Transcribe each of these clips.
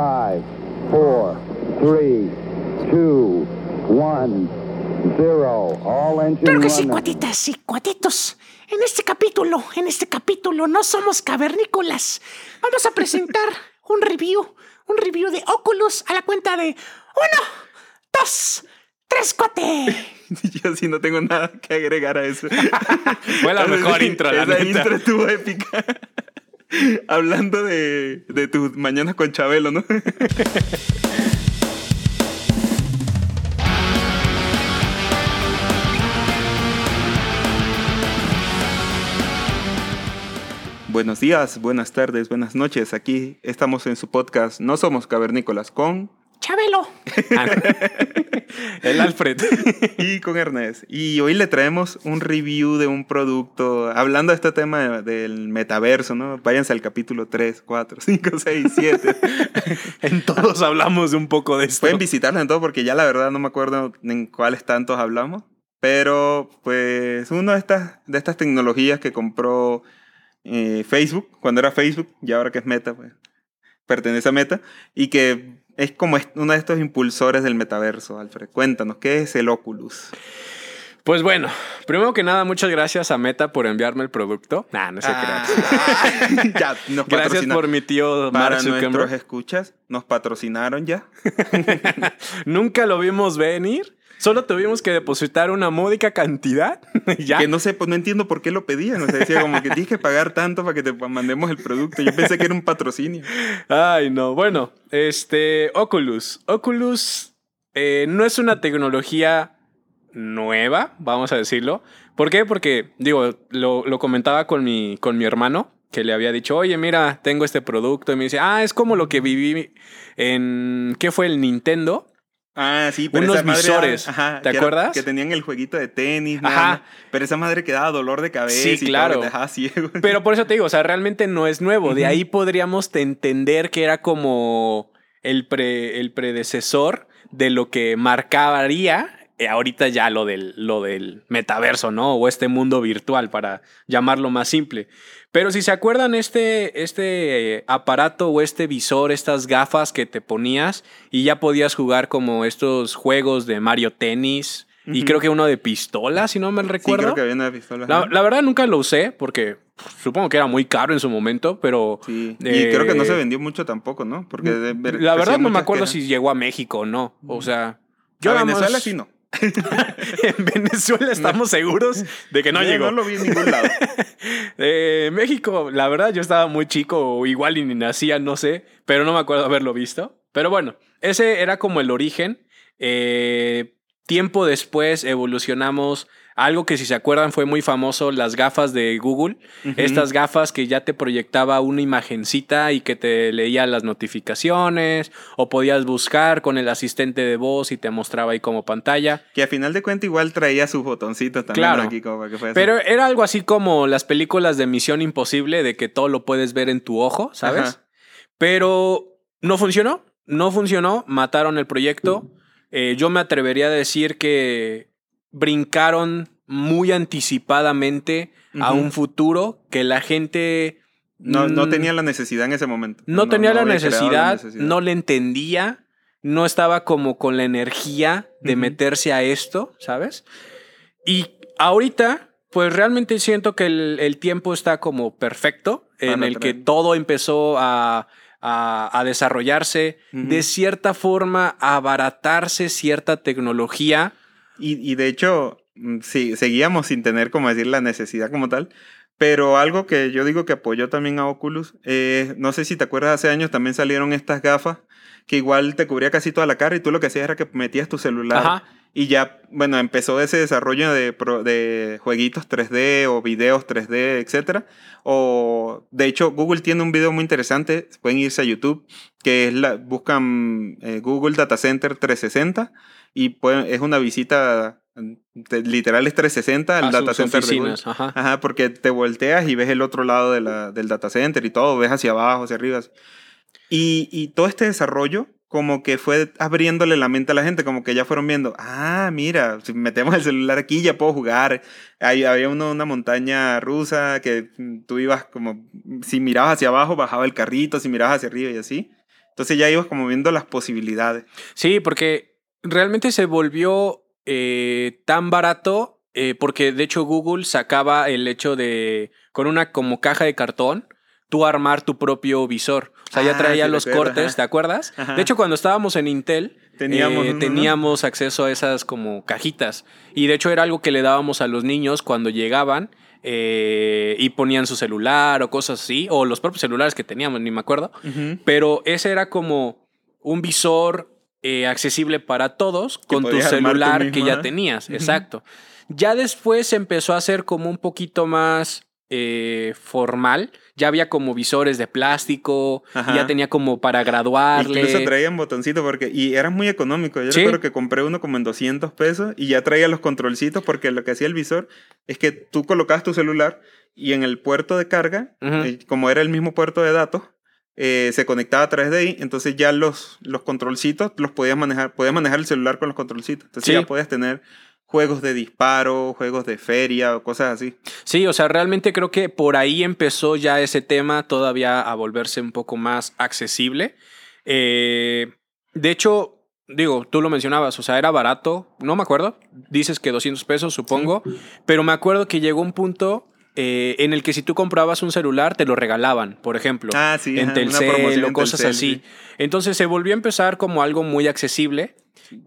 Five, four, three, two, one, zero. All engine Claro que sí, running. cuatitas y cuatitos. En este capítulo, en este capítulo no somos cavernícolas. Vamos a presentar un review, un review de Oculus a la cuenta de uno, dos, tres, cuate. Yo sí no tengo nada que agregar a eso. Fue la mejor intro, la Esa neta. intro estuvo épica. Hablando de, de tus con Chabelo, ¿no? Buenos días, buenas tardes, buenas noches. Aquí estamos en su podcast No Somos Cavernícolas con Chabelo. Ah, no. El Alfred. y con Ernest. Y hoy le traemos un review de un producto, hablando de este tema de- del metaverso, ¿no? Váyanse al capítulo 3, 4, 5, 6, 7. En todos hablamos un poco de esto. Pueden visitarlo en todo porque ya la verdad no me acuerdo en cuáles tantos hablamos. Pero pues una de estas, de estas tecnologías que compró eh, Facebook, cuando era Facebook y ahora que es Meta, pues pertenece a Meta, y que es como uno de estos impulsores del metaverso, Alfred. Cuéntanos, ¿qué es el Oculus? Pues bueno, primero que nada, muchas gracias a Meta por enviarme el producto. Nah, no se Ah, crean. ya, nos Gracias por mi tío Para nuestros escuchas, nos patrocinaron ya. Nunca lo vimos venir. Solo tuvimos que depositar una módica cantidad. ya. Que no sé, pues no entiendo por qué lo pedían. O sea, decía como que tienes que pagar tanto para que te mandemos el producto. Yo pensé que era un patrocinio. Ay, no. Bueno, este, Oculus. Oculus eh, no es una tecnología nueva, vamos a decirlo. ¿Por qué? Porque, digo, lo, lo comentaba con mi, con mi hermano, que le había dicho, oye, mira, tengo este producto. Y me dice, ah, es como lo que viví en, ¿qué fue el Nintendo? Ah, sí, pero Unos esa madre visores, ajá, ¿te que era- acuerdas? que tenían el jueguito de tenis, Ajá. Pero esa madre que daba dolor de cabeza Sí, y claro. te dejaba ciego. Pero por eso te digo, o sea, realmente no es nuevo. De ahí podríamos te- entender que era como el, pre- el predecesor de lo que marcaría ahorita ya lo del, lo del metaverso, ¿no? O este mundo virtual, para llamarlo más simple. Pero si se acuerdan, este, este eh, aparato o este visor, estas gafas que te ponías y ya podías jugar como estos juegos de Mario Tennis y creo que uno de pistola, si no me Sí, recuerdo. creo que había una pistola. La, verdad nunca lo usé porque supongo que era muy caro en su momento, pero... Sí. Y eh, creo que no se vendió mucho tampoco, ¿no? Porque de- ver- La verdad no me acuerdo si llegó a México o no. O sea... Yo a Venezuela sí no. en Venezuela estamos seguros de que no llegó. No lo vi en ningún lado. Eh, México, la verdad, yo estaba muy chico, o igual y ni nacía, no sé, pero no me acuerdo haberlo visto. Pero bueno, ese era como el origen. Eh, tiempo después evolucionamos algo que si se acuerdan fue muy famoso, las gafas de Google. Estas gafas que ya te proyectaba una imagencita y que te leía las notificaciones o podías buscar con el asistente de voz y te mostraba ahí como pantalla. Que a final de cuentas igual traía sus botoncitos también Claro. aquí como que así. Pero era algo así como las películas de Misión Imposible, de que todo lo puedes ver en tu ojo, ¿sabes? Ajá. Pero no funcionó, no funcionó, mataron el proyecto. Eh, yo me atrevería a decir que brincaron muy anticipadamente a un futuro que la gente No, no mm, tenía la necesidad en ese momento. no, tenía la necesidad, no le entendía, no estaba como con la energía de meterse a esto, ¿sabes? Y ahorita, pues realmente siento que el, el tiempo está como perfecto, en Para el que todo empezó a, a- a desarrollarse, de cierta forma a abaratarse cierta tecnología. Y, y de hecho, mm, sí, seguíamos sin tener, como decir, la necesidad como tal. Pero algo que yo digo que apoyó también a Oculus, eh, no sé si te acuerdas, hace años también salieron estas gafas que igual te cubría casi toda la cara y tú lo que hacías era que metías tu celular Ajá. y ya, bueno, empezó ese desarrollo de, de jueguitos 3D o videos 3D, etcétera. O, de hecho, Google tiene un video muy interesante, pueden irse a YouTube, que es la, buscan eh, Google Data Center 360 y pueden- es una visita, mm, te- literal es 360 al data center de Google. Ajá. Ajá, porque te volteas y ves el otro lado de la- del data center y todo, ves hacia abajo, hacia arriba. Y, y todo este desarrollo como que fue abriéndole la mente a la gente, como que ya fueron viendo, ah, mira, si metemos el celular aquí ya puedo jugar. Ahí había uno, una montaña rusa que mm, tú ibas como, si mirabas hacia abajo bajaba el carrito, si mirabas hacia arriba y así. Entonces ya ibas como viendo las posibilidades. Sí, porque realmente se volvió eh, tan barato eh, porque de hecho Google sacaba el hecho de con una como caja de cartón tú armar tu propio visor. O sea, ya Ah, traía sí, los cortes, ajá. ¿te acuerdas? Ajá. De hecho, cuando estábamos en Intel, Teníamos eh, teníamos acceso a esas como cajitas. Y de hecho era algo que le dábamos a los niños cuando llegaban eh, y ponían su celular o cosas así, o los propios celulares que teníamos, ni me acuerdo. Pero ese era como un visor eh, accesible para todos con tu celular que ya tenías. Exacto. Ya después se empezó a hacer como un poquito más eh, formal. Ya había como visores de plástico, Ajá. ya tenía como para graduarle. Incluso traían botoncito porque y era muy económico. Yo Sí. recuerdo que compré uno como en 200 pesos y ya traía los controlcitos porque lo que hacía el visor es que tú colocabas tu celular y en el puerto de carga, eh, como era el mismo puerto de datos, eh, se conectaba a través de ahí, entonces ya los, los controlcitos los podías manejar, podías manejar el celular con los controlcitos. Entonces Sí. ya podías tener juegos de disparo, juegos de feria o cosas así. Sí, o sea, realmente creo que por ahí empezó ya ese tema todavía a volverse un poco más accesible. Eh, de hecho, digo, tú lo mencionabas, o sea, era barato, no me acuerdo, dices que 200 pesos, supongo, pero me acuerdo que llegó un punto eh, en el que si tú comprabas un celular te lo regalaban, por ejemplo. Ah, sí, en Telcel o cosas Telcel, así. sí. Entonces se volvió a empezar como algo muy accesible,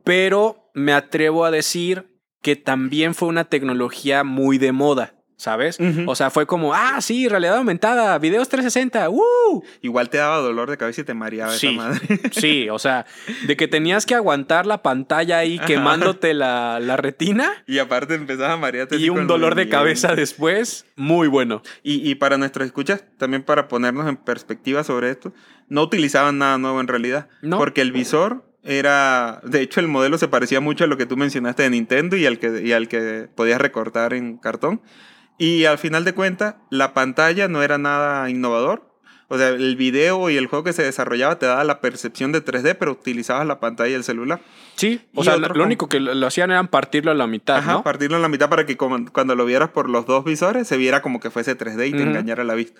pero me atrevo a decir que también fue una tecnología muy de moda, ¿sabes? Ujú. O sea, fue como, ah, sí, realidad aumentada, videos 360, ¡woo! Igual te daba dolor de cabeza y te mareaba Sí, esa madre. sí, o sea, de que tenías que aguantar la pantalla ahí Ajá. quemándote la, la retina y aparte empezaba a marearte. y un dolor de cabeza después, muy bueno. Y, y para nuestros escuchas, también para ponernos en perspectiva sobre esto, no utilizaban nada nuevo en realidad. No. Porque el visor era, de hecho el modelo se parecía mucho a lo que tú mencionaste de Nintendo y al que, y al que podías recortar en cartón. Y al final de cuentas, la pantalla no era nada innovador. O sea, el video y el juego que se desarrollaba te daba la percepción de 3D, pero utilizabas la pantalla del celular. Sí, o sea, lo único que lo hacían era partirlo a la mitad, Ajá, ¿no? partirlo en la mitad para que cuando lo vieras por los dos visores se viera como que fuese 3D y te engañara la vista.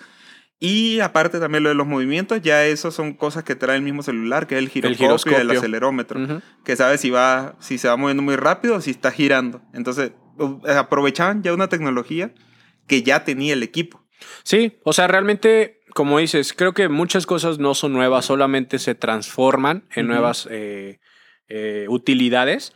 Y aparte también lo de los movimientos, ya eso son cosas que trae el mismo celular, que es el giroscopio, y el giroscopio. acelerómetro, que sabe si va, si se va moviendo muy rápido o si está girando. Entonces, aprovechaban ya una tecnología que ya tenía el equipo. Sí, o sea, realmente, como dices, creo que muchas cosas no son nuevas, solamente se transforman en nuevas eh, eh, utilidades.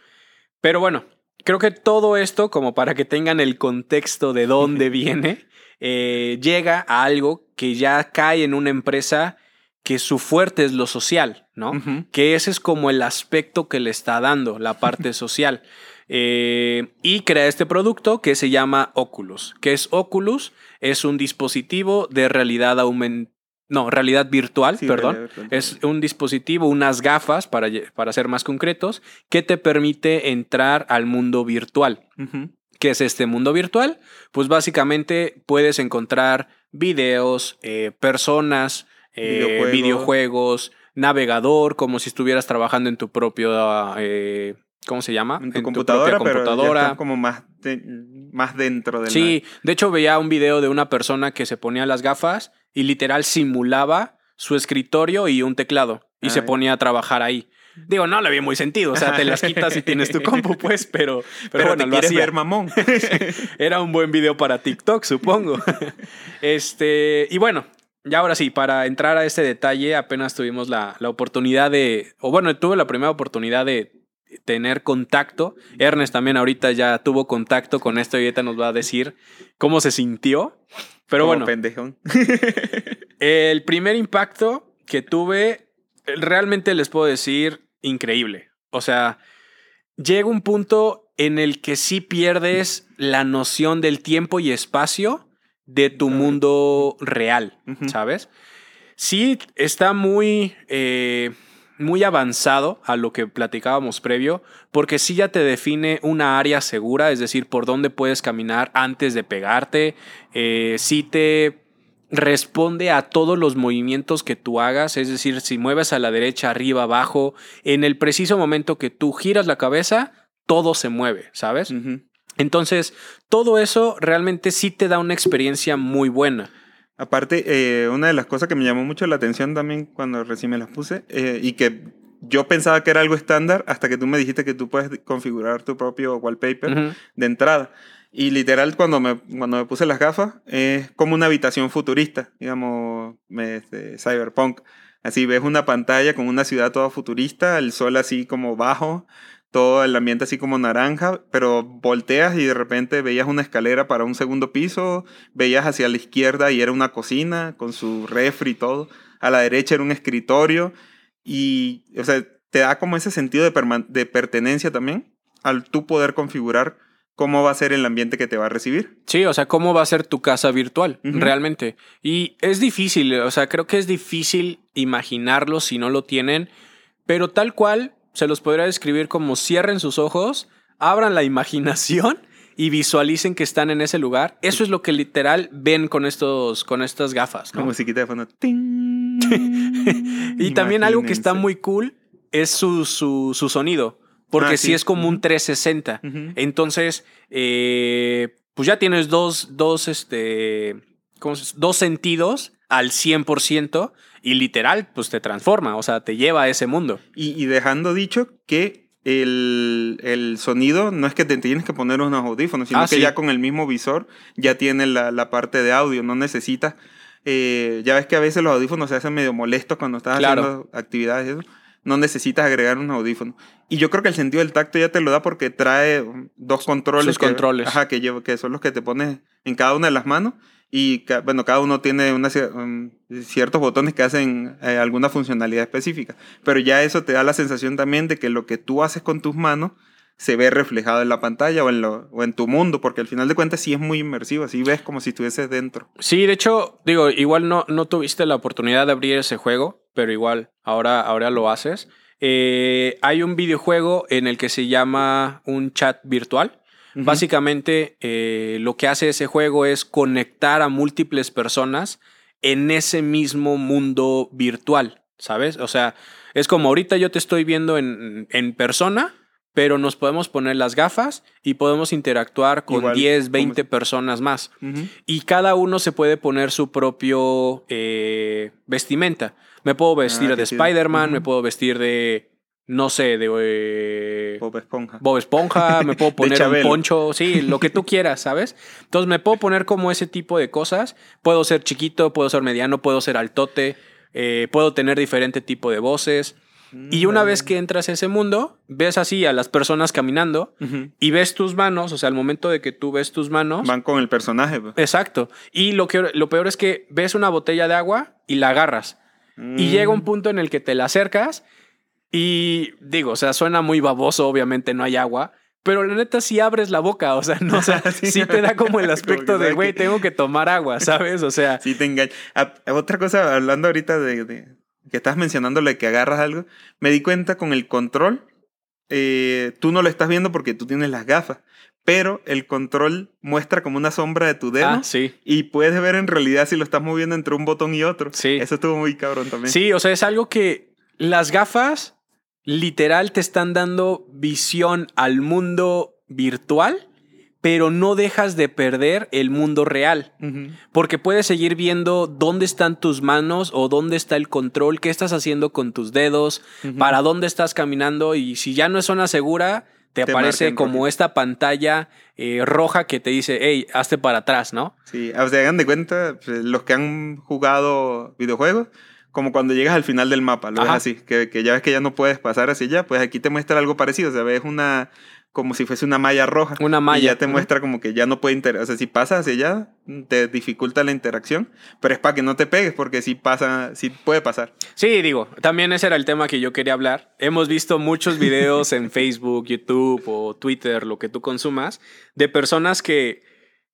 Pero bueno, creo que todo esto, como para que tengan el contexto de dónde viene, eh, llega a algo que ya cae en una empresa que su fuerte es lo social, ¿no? Que ese es como el aspecto que le está dando la parte social. Eh, y crea este producto que se llama Oculus. ¿Qué es Oculus? Es un dispositivo de realidad aumentada. No, realidad virtual, Sí, perdón. realidad virtual. Es un dispositivo, unas gafas, para, para ser más concretos, que te permite entrar al mundo virtual. Ujú. ¿Qué es este mundo virtual? Pues básicamente puedes encontrar videos, eh, personas, eh, Videojuegos. videojuegos, navegador, como si estuvieras trabajando en tu propio, eh, ¿cómo se llama? En tu computadora, propia pero ya computadora. como más, de- más dentro del Sí, de hecho veía un video de una persona que se ponía las gafas y literal simulaba su escritorio y un teclado y se Ay. ponía a trabajar ahí. Digo, no le vi muy sentido, o sea, te las quitas y tienes tu compu, pues, pero, pero, Pero, bueno, te lo quieres hacía. ver mamón. Era un buen video para TikTok, supongo. este, y bueno, ya ahora sí, para entrar a este detalle, apenas tuvimos la, la oportunidad de, o bueno, tuve la primera oportunidad de tener contacto. Ernest también ahorita ya tuvo contacto con esto y ahorita nos va a decir cómo se sintió. Pero Como bueno, pendejón. el primer impacto que tuve, realmente les puedo decir, increíble. O sea, llega un punto en el que sí pierdes la noción del tiempo y espacio de tu mundo real. ¿sabes? Sí está muy, eh, muy avanzado a lo que platicábamos previo, porque sí ya te define una área segura, es decir, por dónde puedes caminar antes de pegarte, eh, sí te responde a todos los movimientos que tú hagas, es decir, si mueves a la derecha, arriba, abajo, en el preciso momento que tú giras la cabeza, todo se mueve, ¿sabes? Entonces, todo eso realmente sí te da una experiencia muy buena. Aparte, eh, una de las cosas que me llamó mucho la atención también cuando recién me las puse eh, y que yo pensaba que era algo estándar hasta que tú me dijiste que tú puedes configurar tu propio wallpaper de entrada. Y literal, cuando me, cuando me puse las gafas, es como una habitación futurista, digamos, me- este, cyberpunk. Así ves una pantalla con una ciudad toda futurista, el sol así como bajo, todo el ambiente así como naranja, pero volteas y de repente veías una escalera para un segundo piso, veías hacia la izquierda y era una cocina con su refri y todo, a la derecha era un escritorio y, o sea, te da como ese sentido de, de pertenencia también al tú poder configurar cómo va a ser el ambiente que te va a recibir. Sí, o sea, cómo va a ser tu casa virtual, realmente. Y es difícil, o sea, creo que es difícil imaginarlo si no lo tienen, pero tal cual se los podría describir como cierren sus ojos, abran la imaginación y visualicen que están en ese lugar. Eso es lo que literal ven con estos con estas gafas, ¿no? Como musiquita de fondo. ¡Ting! Y también algo que está muy cool es su, su, su sonido. Porque Ah, sí. sí. es como un Ujú. 360. Ujú. Entonces, eh, pues ya tienes dos, dos, este, ¿cómo se- dos sentidos al 100% y literal, pues te transforma, o sea, te lleva a ese mundo. Y, y dejando dicho que el, el sonido no es que te tienes que poner unos audífonos, sino Ah, que sí. ya con el mismo visor ya tiene la, la parte de audio, no necesitas. eh, ya ves que a veces los audífonos se hacen medio molestos cuando estás Claro. haciendo actividades y eso. No necesitas agregar un audífono. Y yo creo que el sentido del tacto ya te lo da porque trae dos controles. Sus que, controles. Ajá, que, llevo- que son los que te pones en cada una de las manos. Y bueno, cada uno tiene una, um, ciertos botones que hacen eh, alguna funcionalidad específica. Pero ya eso te da la sensación también de que lo que tú haces con tus manos se ve reflejado en la pantalla o en, lo, o en tu mundo, porque al final de cuentas sí es muy inmersivo, así ves como si estuvieses dentro. Sí, de hecho, digo, igual no, no tuviste la oportunidad de abrir ese juego, pero igual ahora, ahora lo haces. Eh, hay un videojuego en el que se llama un chat virtual. Básicamente, eh, lo que hace ese juego es conectar a múltiples personas en ese mismo mundo virtual, ¿sabes? O sea, es como ahorita yo te estoy viendo en, en persona, pero nos podemos poner las gafas y podemos interactuar con Igual, 10, como 20 si- personas más. Y cada uno se puede poner su propio eh, vestimenta. Me puedo vestir Ah, de qué chido. Spider-Man, me puedo vestir de, no sé, de eh, Bob Esponja. Bob Esponja, me puedo poner un poncho, sí, lo que tú quieras, ¿sabes? Entonces me puedo poner como ese tipo de cosas. Puedo ser chiquito, puedo ser mediano, puedo ser altote, eh, puedo tener diferente tipo de voces. Y una vez que entras a ese mundo, ves así a las personas caminando y ves tus manos, o sea, al momento de que tú ves tus manos, Van con el personaje. pues. Exacto. Y lo, que, lo peor es que ves una botella de agua y la agarras. Y Mm. llega un punto en el que te la acercas y digo, o sea, suena muy baboso, obviamente no hay agua. Pero la neta sí abres la boca, o sea, no, o sea, Sí. sí te da como el Como aspecto que de, güey, que- tengo que tomar agua, ¿sabes? O sea, Sí, te engaña. Otra cosa, hablando ahorita de, de- que estás de que agarras algo, me di cuenta con el control, eh, tú no lo estás viendo porque tú tienes las gafas, pero el control muestra como una sombra de tu dedo ah, sí. y puedes ver en realidad si lo estás moviendo entre un botón y otro. Sí. Eso estuvo muy cabrón también. Sí, o sea, es algo que las gafas literal te están dando visión al mundo virtual, pero no dejas de perder el mundo real. Porque puedes seguir viendo dónde están tus manos o dónde está el control, qué estás haciendo con tus dedos, para dónde estás caminando y si ya no es zona segura, te, Te aparece como esta pantalla eh, roja que te dice, hey, hazte para atrás, ¿no? Sí, o sea, hagan de cuenta, pues, los que han jugado videojuegos, como cuando llegas al final del mapa, lo ves Ajá. así, que, que ya ves que ya no puedes pasar hacia allá, pues aquí te muestra algo parecido, o sea, ves una, como si fuese una malla roja. Una Y malla. ya te muestra como que ya no puede interactuar, o sea, si pasas hacia allá, te dificulta la interacción, pero es para que no te pegues, porque si pasa, sí puede pasar. Sí, digo, también ese era el tema que yo quería hablar. Hemos visto muchos videos en Facebook, YouTube o Twitter, lo que tú consumas, de personas que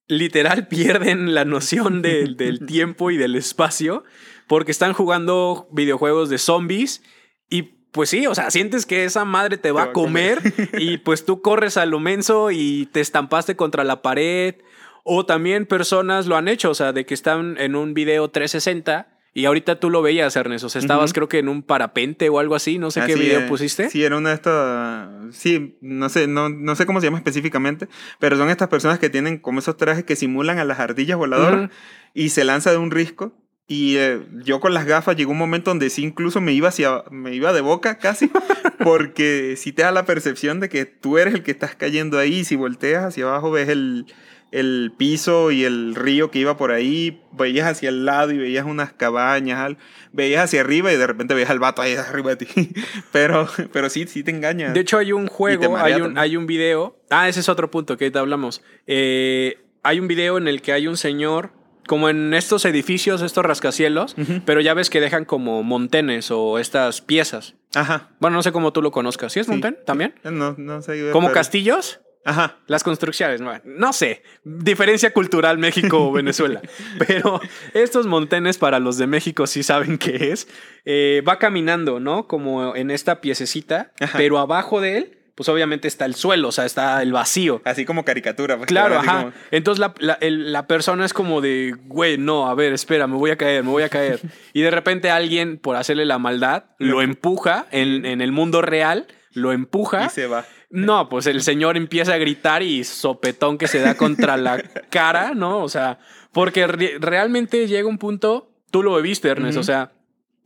literal pierden la noción del- del tiempo y del espacio porque están jugando videojuegos de zombies y pues sí, o sea, sientes que esa madre te va, va a comer. comer y pues tú corres a lo menso y te estampaste contra la pared. O también personas lo han hecho, o sea, de que están en un video 360 Y ahorita tú lo veías, Ernest. O sea, estabas creo que en un parapente o algo así. No sé qué video es. pusiste. Sí, era una de estas. Sí, no sé, no, no sé cómo se llama específicamente, pero son estas personas que tienen como esos trajes que simulan a las ardillas voladoras y se lanza de un risco. Y eh, yo con las gafas llegó un momento donde sí incluso me iba hacia, me iba de boca casi, porque sí te da la percepción de que tú eres el que estás cayendo ahí. Y si volteas hacia abajo ves el, el piso y el río que iba por ahí, veías hacia el lado y veías unas cabañas, veías hacia arriba y de repente veías al vato ahí arriba de ti. Pero, pero sí, sí te engaña. De hecho, hay un juego, hay un, hay un video. Ah, ese es otro punto que ahorita hablamos. Eh, hay un video en el que hay un señor, como en estos edificios, estos rascacielos, pero ya ves que dejan como montenes o estas piezas. Ajá. Bueno, no sé cómo tú lo conozcas. ¿Sí es Sí. también? No, no sé. ¿Como pero- castillos? Ajá. Las construcciones, no, no sé, diferencia cultural México o Venezuela, pero estos montenes para los de México sí saben qué es. Eh, va caminando, ¿no? Como en esta piececita, Ajá. pero abajo de él, pues obviamente está el suelo, o sea, está el vacío. Así como caricatura. pues, Claro, ajá. como- Entonces la, la- el- la persona es como de, güey, no, a ver, espera, me voy a caer, me voy a caer. Y de repente alguien, por hacerle la maldad, lo empuja en, en el mundo real, lo empuja. y se va. No, pues el señor empieza a gritar y sopetón que se da contra la cara, ¿no? O sea, porque re- realmente llega un punto, tú lo viste, Ernest, Ujú. o sea,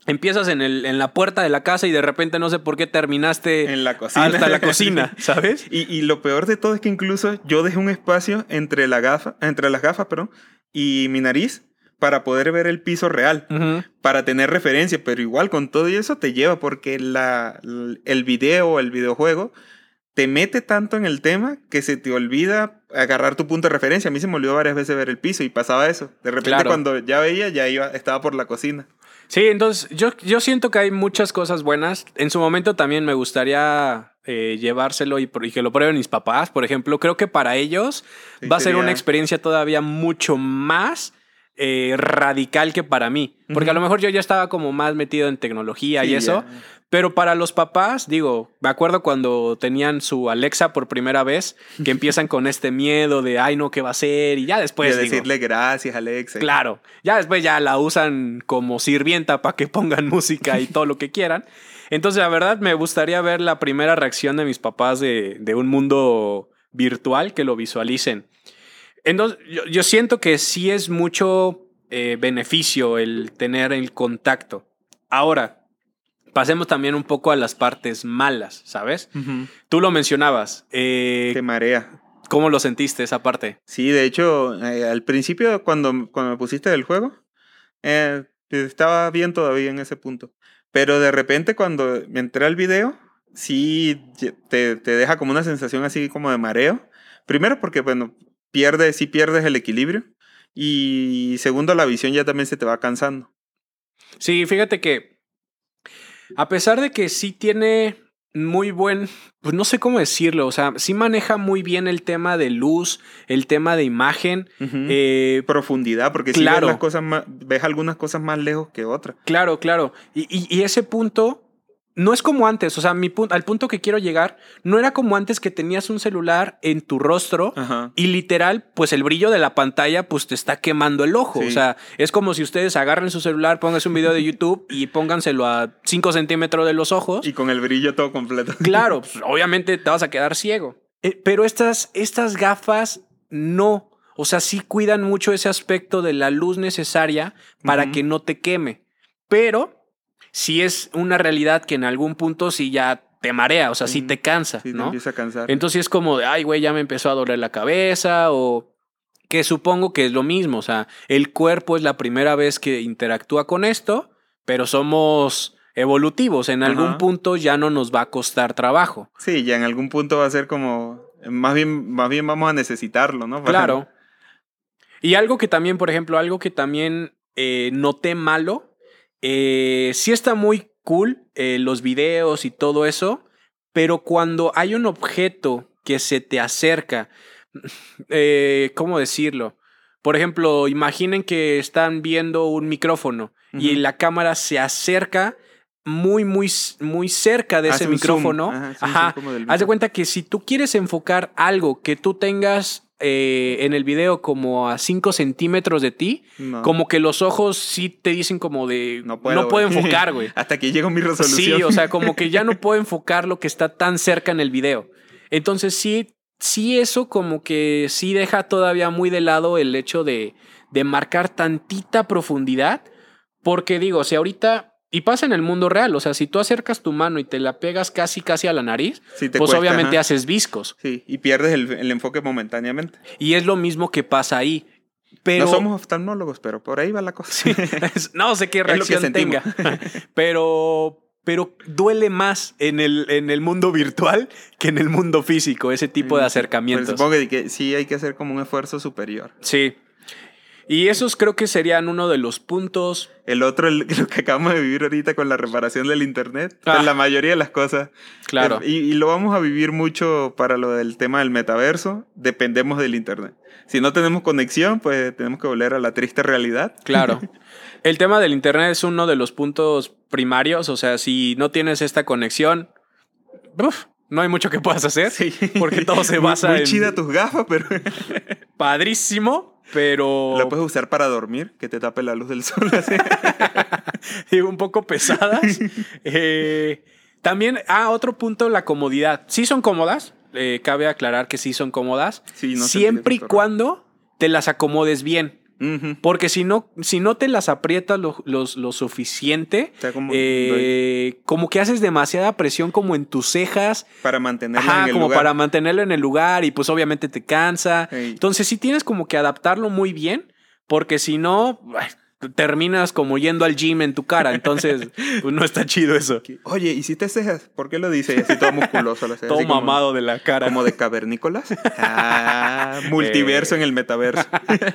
empiezas en, el, en la puerta de la casa y de repente no sé por qué terminaste En la cocina. hasta la cocina, ¿sabes? Y, y lo peor de todo es que incluso yo dejé un espacio entre, la gafa, entre las gafas perdón, y mi nariz para poder ver el piso real, Ujú. para tener referencia, pero igual con todo eso te lleva porque la, el video el videojuego te mete tanto en el tema que se te olvida agarrar tu punto de referencia. A mí se me olvidó varias veces ver el piso y pasaba eso. De repente Claro. cuando ya veía, ya iba, estaba por la cocina. Sí, entonces yo, yo siento que hay muchas cosas buenas. En su momento también me gustaría eh, llevárselo y, y que lo prueben mis papás, por ejemplo. Creo que para ellos Sí, va a ser una experiencia todavía mucho más eh, radical que para mí. Porque a lo mejor yo ya estaba como más metido en tecnología y eso. Pero para los papás, digo, me acuerdo cuando tenían su Alexa por primera vez, que empiezan con este miedo de, ay, no, ¿qué va a ser? Y ya después... de digo, decirle gracias, Alexa. Claro, ya después ya la usan como sirvienta para que pongan música y todo lo que quieran. Entonces, la verdad, me gustaría ver la primera reacción de mis papás de, de un mundo virtual que lo visualicen. Entonces, yo, yo siento que sí es mucho eh, beneficio el tener el contacto. Ahora, pasemos también un poco a las partes malas, ¿sabes? Tú lo mencionabas. eh, Te marea. ¿Cómo lo sentiste esa parte? Sí, de hecho, eh, al principio, cuando, cuando me pusiste el juego, eh, estaba bien todavía en ese punto. Pero de repente, cuando entré al video, sí te, te deja como una sensación así como de mareo. Primero, porque, bueno, pierdes, sí pierdes el equilibrio. Y segundo, la visión ya también se te va cansando. Sí, fíjate que a pesar de que sí tiene muy buen, pues no sé cómo decirlo, o sea, sí maneja muy bien el tema de luz, el tema de imagen. Eh, Profundidad, porque si claro. ves, las cosas más, ves algunas cosas más lejos que otras. claro, claro. Y, y- y ese punto no es como antes, o sea, mi punto, al punto que quiero llegar, no era como antes que tenías un celular en tu rostro. Ajá. Y literal, pues el brillo de la pantalla, pues te está quemando el ojo. Sí. O sea, es como si ustedes agarren su celular, pónganse un video de YouTube y pónganselo a 5 centímetros de los ojos. Y con el brillo todo completo. Claro, pues, obviamente te vas a quedar ciego. Eh, pero estas, estas gafas no. O sea, sí cuidan mucho ese aspecto de la luz necesaria para que no te queme. Pero sí es una realidad que en algún punto sí ya te marea, o sea, sí te cansa, Sí, te ¿no? empieza a cansar. Entonces es como de, ay, güey, ya me empezó a doler la cabeza o que supongo que es lo mismo, o sea, el cuerpo es la primera vez que interactúa con esto, pero somos evolutivos, en algún Ajá. punto ya no nos va a costar trabajo. Sí, ya en algún punto va a ser como. Más bien, más bien vamos a necesitarlo, ¿no? Para- Claro. Y algo que también, por ejemplo, algo que también eh, noté malo, eh, sí está muy cool eh, los videos y todo eso, pero cuando hay un objeto que se te acerca, eh, ¿cómo decirlo? Por ejemplo, imaginen que están viendo un micrófono y la cámara se acerca muy, muy, muy cerca de ese zoom. micrófono. Ajá, zoom Haz de cuenta que si tú quieres enfocar algo que tú tengas eh, en el video como a 5 centímetros de ti, No. como que los ojos sí te dicen como de... No puedo. enfocar, güey. Hasta aquí llegó mi resolución. Sí, o sea, como que ya no puedo enfocar lo que está tan cerca en el video. Entonces sí, sí eso como que sí deja todavía muy de lado el hecho de, de marcar tantita profundidad. Porque digo, si ahorita... Y pasa en el mundo real, o sea, si tú acercas tu mano y te la pegas casi casi a la nariz, Sí, pues cuesta, obviamente ajá. haces viscos. Sí, y pierdes el, el enfoque momentáneamente. Y es lo mismo que pasa ahí. Pero No somos oftalmólogos, pero por ahí va la cosa. no sé qué Es lo que reacción tenga. pero, pero duele más en el, en el mundo virtual que en el mundo físico, ese tipo de Pues acercamientos. supongo que- que sí hay que hacer como un esfuerzo superior. Sí. Y esos creo que serían uno de los puntos. El otro, el- lo que acabamos de vivir ahorita con la reparación del internet, Ah. pues la mayoría de las cosas. Claro. Y, y lo vamos a vivir mucho para lo del tema del metaverso. Dependemos del internet. Si no tenemos conexión, pues tenemos que volver a la triste realidad. Claro. El tema del internet es uno de los puntos primarios. O sea, si no tienes esta conexión, uf, no hay mucho que puedas hacer. Sí. Porque todo se Muy- basa muy en chida tus gafas, pero padrísimo, pero la puedes usar para dormir, que te tape la luz del sol. y un poco pesadas. Eh, también, ah, otro punto, la comodidad. Sí son cómodas, eh, cabe aclarar que sí son cómodas, Sí, no siempre y cuando te las acomodes bien. Porque si no, si no te las aprietas lo, los- lo suficiente, O sea, como, eh, como que haces demasiada presión como en tus cejas, para mantenerla Ajá, en el como lugar. para mantenerlo en el lugar y pues obviamente te cansa. Entonces sí tienes como que adaptarlo muy bien, porque si no, terminas como yendo al gym en tu cara. Entonces, pues no está chido eso. Oye, ¿hiciste cejas? ¿Por qué lo dice? Y Así todo musculoso. las cejas, Todo así como- mamado de la cara. Como de cavernícolas. Ah, multiverso Eh. en el metaverso.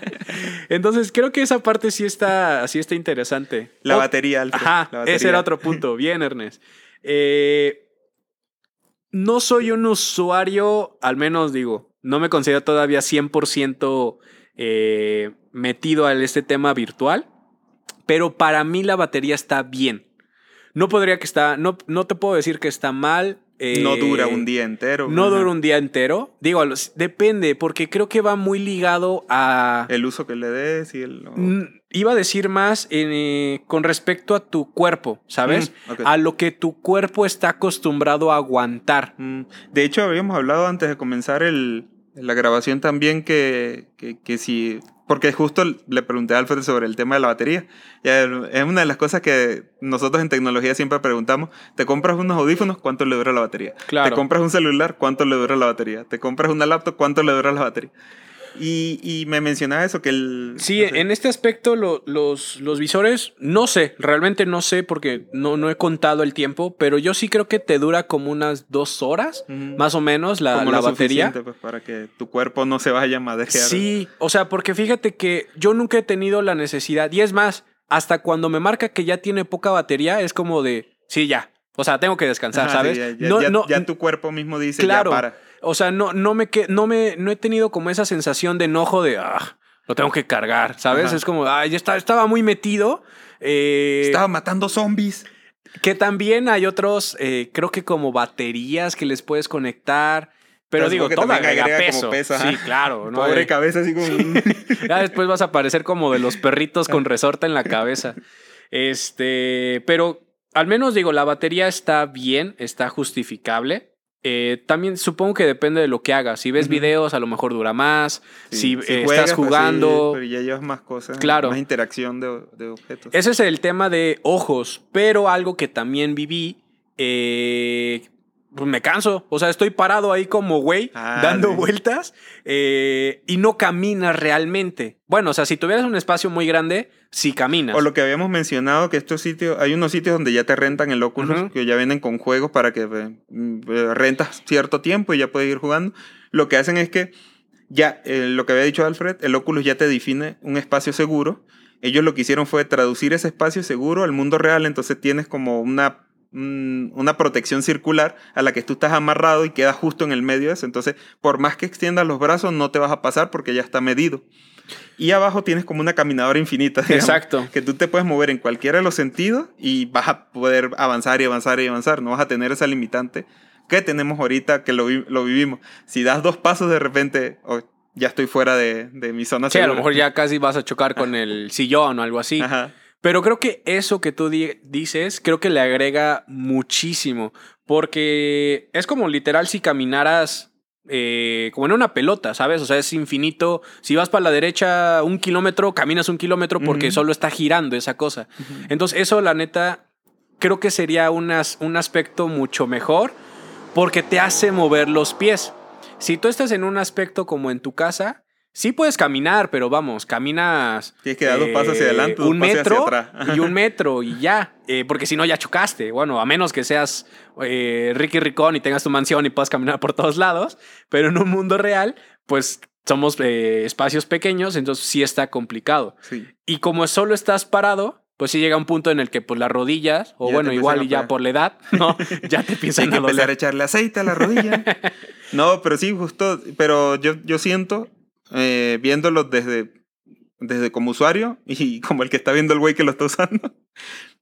Entonces creo que esa parte sí está, sí está interesante. La batería, Alfred. Ajá, la batería. ese era otro punto. Bien, Ernest. Eh, no soy un usuario, al menos digo, no me considero todavía 100% eh, metido a este tema virtual, pero para mí la batería está bien. No podría que está, no, no te puedo decir que está mal. eh, No dura un día entero. No Ajá. dura un día entero. Digo, depende, porque creo que va muy ligado a... El uso que le des y el... Iba a decir más eh, con respecto a tu cuerpo, ¿sabes? Mm. A lo que tu cuerpo está acostumbrado a aguantar. Mm, De hecho, habíamos hablado antes de comenzar el, la grabación también que, que, que si... Porque justo le pregunté a Alfred sobre el tema de la batería. Ya, es una de las cosas que nosotros en tecnología siempre preguntamos. ¿Te compras unos audífonos? ¿Cuánto le dura la batería? Claro. ¿Te compras un celular? ¿Cuánto le dura la batería? ¿Te compras una laptop? ¿Cuánto le dura la batería? Y, y me mencionaba eso, que el... Sí, no sé, en este aspecto lo- los, los visores, no sé, realmente no sé porque no, no he contado el tiempo, pero yo sí creo que te dura como unas dos horas, más o menos, la, como la lo batería. pues, para que tu cuerpo no se vaya a madejear. Sí, o sea, porque fíjate que yo nunca he tenido la necesidad, y es más, hasta cuando me marca que ya tiene poca batería, es como de, sí, ya. O sea, tengo que descansar, Ajá, ¿sabes? sí, ya, ya- no, ya- no, ya tu cuerpo mismo dice, claro. ya para. O sea, no, no me que, no me, no he tenido como esa sensación de enojo de ah, lo tengo que cargar, ¿sabes? Ajá. Es como, ah, ya está, estaba muy metido. eh, Estaba matando zombies. Que también hay otros, eh, creo que como baterías que les puedes conectar. Pero Pero digo, que todo también agrega agrega peso. como sí, claro. ¿no? Pobre Eh, cabeza así como... ya después vas a parecer como de los perritos con resorte en la cabeza. Este, pero al menos digo, la batería está bien, está justificable. Eh, también supongo que depende de lo que hagas. Si ves videos, a lo mejor dura más. si eh, juegas, estás pues, jugando. sí, pero ya llevas más cosas. Claro. Más interacción de, de objetos. Ese es el tema de ojos, pero algo que también viví, eh, pues me canso. O sea, estoy parado ahí como güey, Ah, dando sí. vueltas eh, y no caminas realmente. Bueno, o sea, si tuvieras un espacio muy grande, sí caminas. O lo que habíamos mencionado, que estos sitios, hay unos sitios donde ya te rentan el Oculus, que ya vienen con juegos para que eh, eh, rentas cierto tiempo y ya puedes ir jugando. Lo que hacen es que ya, eh, lo que había dicho Alfred, el Oculus ya te define un espacio seguro. Ellos lo que hicieron fue traducir ese espacio seguro al mundo real, entonces tienes como una, una protección circular a la que tú estás amarrado y quedas justo en el medio de eso. Entonces, por más que extiendas los brazos, no te vas a pasar porque ya está medido. Y abajo tienes como una caminadora infinita. digamos, Exacto. Que tú te puedes mover en cualquiera de los sentidos y vas a poder avanzar y avanzar y avanzar. No vas a tener esa limitante que tenemos ahorita que lo, vi- lo vivimos. Si das dos pasos de repente, oh, ya estoy fuera de, de mi zona Sí, a lo segura. mejor ya casi vas a chocar con el sillón o algo así. Ajá. Pero creo que eso que tú di- dices, creo que le agrega muchísimo. Porque es como literal si caminaras eh, como en una pelota, ¿sabes? O sea, es infinito. Si vas para la derecha un kilómetro, caminas un kilómetro porque solo está girando esa cosa. Entonces, eso, la neta, creo que sería unas- un aspecto mucho mejor porque te hace mover los pies. Si tú estás en un aspecto como en tu casa, sí puedes caminar, pero vamos, caminas. Tienes que dar dos pasos hacia adelante, dos un pasos hacia metro atrás. y un metro y ya, eh, porque si no ya chocaste. Bueno, a menos que seas eh, Ricky Ricón y tengas tu mansión y puedas caminar por todos lados, pero en un mundo real, pues somos eh, espacios pequeños, entonces sí está complicado. Sí. Y como solo estás parado, pues sí llega un punto en el que pues las rodillas, o Ya bueno, igual y ya por la edad, ¿no? ya te empiezan que a empezar a echarle aceite a la rodilla. no, pero sí, justo. Pero yo, yo siento, eh, viéndolo desde, desde como usuario y como el que está viendo el güey que lo está usando,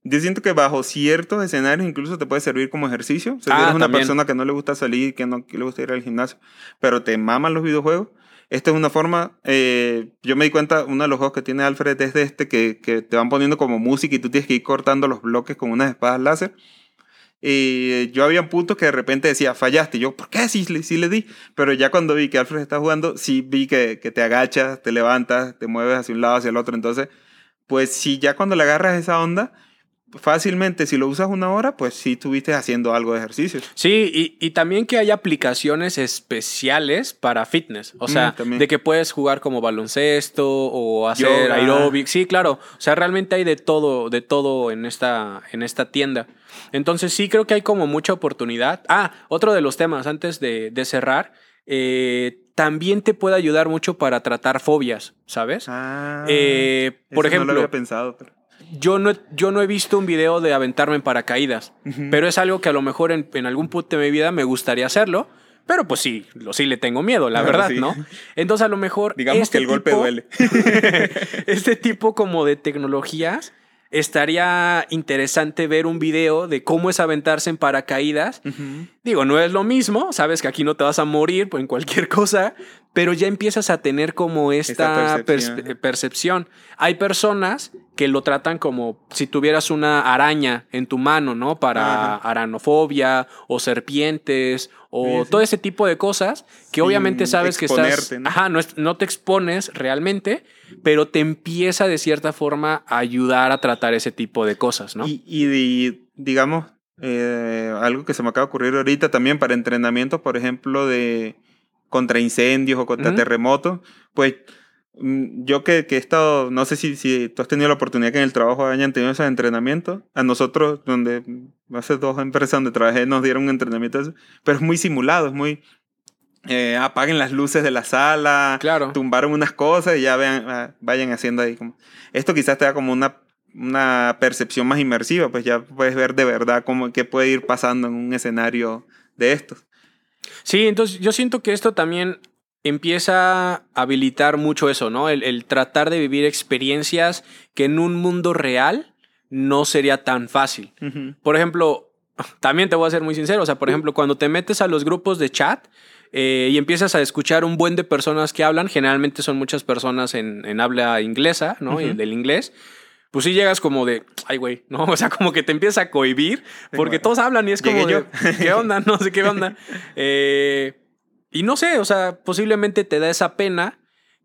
yo siento que bajo ciertos escenarios incluso te puede servir como ejercicio. O sea, si Ah, eres una también. persona que no le gusta salir, que no que le gusta ir al gimnasio, pero te maman los videojuegos. Esta es una forma, eh, yo me di cuenta, uno de los juegos que tiene Alfred es de este, que, que te van poniendo como música y tú tienes que ir cortando los bloques con unas espadas láser. Yo había puntos que de repente decía, fallaste. Y yo, ¿por qué? Sí, sí le di. Pero ya cuando vi que Alfred está jugando, sí vi que, que te agachas, te levantas, te mueves hacia un lado, hacia el otro. Entonces, pues sí, ya cuando le agarras esa onda, fácilmente, si lo usas una hora, pues sí estuviste haciendo algo de ejercicio. Sí, y, y también que hay aplicaciones especiales para fitness. O sea, Mm, también. de que puedes jugar como baloncesto o hacer Yoga. aeróbic. Sí, claro. O sea, realmente hay de todo, de todo en esta, en esta tienda. Entonces sí creo que hay como mucha oportunidad. Ah, otro de los temas antes de, de cerrar. eh, también te puede ayudar mucho para tratar fobias, ¿sabes? Ah, Eh, por eso No ejemplo, lo había pensado. pero- yo no, yo no he visto un video de aventarme en paracaídas, pero es algo que a lo mejor en, en algún punto de mi vida me gustaría hacerlo. Pero pues sí, lo, sí le tengo miedo, la Claro, verdad, sí. ¿no? Entonces a lo mejor... Digamos este que el golpe tipo- duele. este tipo como de tecnologías, estaría interesante ver un video de cómo es aventarse en paracaídas. Digo, no es lo mismo, sabes que aquí no te vas a morir en cualquier cosa, pero ya empiezas a tener como esta, Esta percepción. Hay personas que lo tratan como si tuvieras una araña en tu mano, ¿no? Para aranofobia o serpientes o Sí, sí. todo ese tipo de cosas que Sin obviamente sabes que estás... ¿no? Ajá, no, es- no te expones realmente, pero te empieza de cierta forma a ayudar a tratar ese tipo de cosas, ¿no? Y, y di- digamos, eh, algo que se me acaba de ocurrir ahorita también para entrenamientos, por ejemplo, de contra incendios o contra terremotos, pues yo que, que he estado, no sé si, si tú has tenido la oportunidad que en el trabajo hayan tenido esos entrenamientos, a nosotros, donde mm, hace dos empresas donde trabajé nos dieron un entrenamiento, pero es muy simulado, es muy... eh, apaguen las luces de la sala, Claro. tumbaron unas cosas y ya vean, ah, vayan haciendo ahí como... Esto quizás te da como una, una percepción más inmersiva, pues ya puedes ver de verdad cómo, qué puede ir pasando en un escenario de estos. Sí, entonces yo siento que esto también empieza a habilitar mucho eso, ¿no? El, el tratar de vivir experiencias que en un mundo real no sería tan fácil. Por ejemplo, también te voy a ser muy sincero, o sea, por ejemplo, cuando te metes a los grupos de chat eh, y empiezas a escuchar un buen de personas que hablan, generalmente son muchas personas en, en habla inglesa, ¿no? Y Ujú. Del inglés. Pues sí llegas como de, ay, güey, ¿no? O sea, como que te empieza a cohibir porque todos hablan y es como de, ¿qué onda? No sé qué onda. Eh, y no sé, o sea, posiblemente te da esa pena,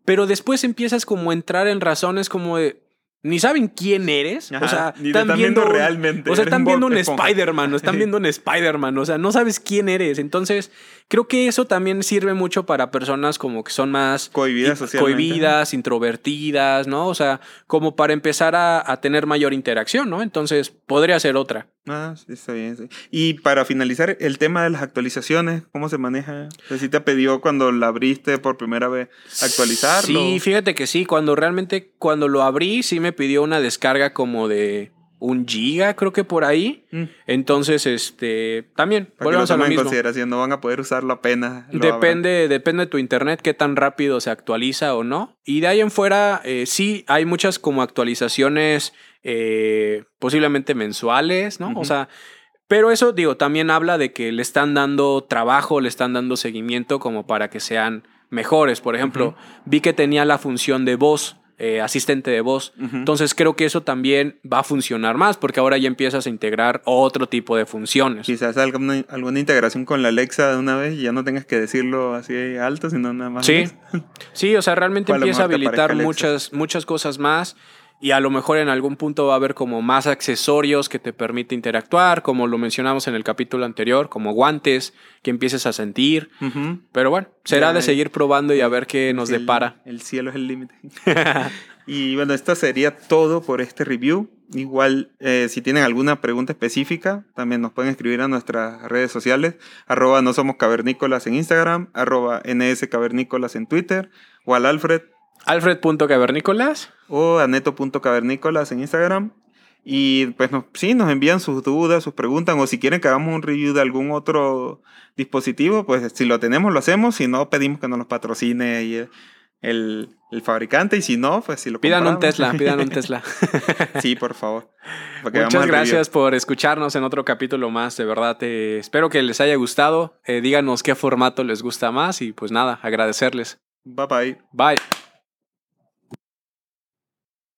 pero después empiezas como a entrar en razones como de, ni saben quién eres. o sea, ni están viendo un- realmente, O sea, están viendo un. Spider-Man, están viendo un Spider-Man. O sea, no sabes quién eres. Entonces, creo que eso también sirve mucho para personas como que son más Cohibidas cohibidas, introvertidas, ¿no? O sea, como para empezar a, a tener mayor interacción, ¿no? Entonces, podría ser otra. Ah, sí, está bien. sí. Y para finalizar, el tema de las actualizaciones, ¿cómo se maneja? O sea, si te pidió cuando la abriste por primera vez actualizarlo. Sí, fíjate que sí, cuando realmente, cuando lo abrí, sí me pidió una descarga como de un giga, creo que por ahí. Mm. Entonces, este, también, volvemos a lo tomen en mismo. consideración, no van a poder usarlo apenas. Depende, depende de tu internet, qué tan rápido se actualiza o no. Y de ahí en fuera, eh, sí, hay muchas como actualizaciones eh, posiblemente mensuales, ¿no? O sea, pero eso, digo, también habla de que le están dando trabajo, le están dando seguimiento como para que sean mejores. Por ejemplo, vi que tenía la función de voz. Eh, asistente de voz. Entonces creo que eso también va a funcionar más porque ahora ya empiezas a integrar otro tipo de funciones. Quizás alguna, alguna integración con la Alexa de una vez y ya no tengas que decirlo así alto, sino nada más. Sí, sí, o sea, realmente empieza a habilitar muchas, muchas cosas más y a lo mejor en algún punto va a haber como más accesorios que te permite interactuar, como lo mencionamos en el capítulo anterior, como guantes que empieces a sentir. Ujú. Pero bueno, será Ya, de seguir probando y a ver qué nos El- depara. El cielo es el límite. y bueno, esto sería todo por este review. Igual, eh, si tienen alguna pregunta específica, también nos pueden escribir a nuestras redes sociales. Arroba no somos cavernícolas en Instagram, arroba ns cavernícolas en Twitter, o al Alfred Alfred.cavernícolas. o a neto.cavernícolas en Instagram. Y pues nos, sí, nos envían sus dudas, sus preguntas, o si quieren que hagamos un review de algún otro dispositivo, pues si lo tenemos, lo hacemos. Si no, pedimos que nos los patrocine el, el, el fabricante. Y si no, pues si lo Pidan un compramos. Tesla, pidan un Tesla. sí, por favor. Muchas review. gracias por escucharnos en otro capítulo más. De verdad, eh, espero que les haya gustado. Eh, díganos qué formato les gusta más y pues nada, agradecerles. Bye bye. Bye.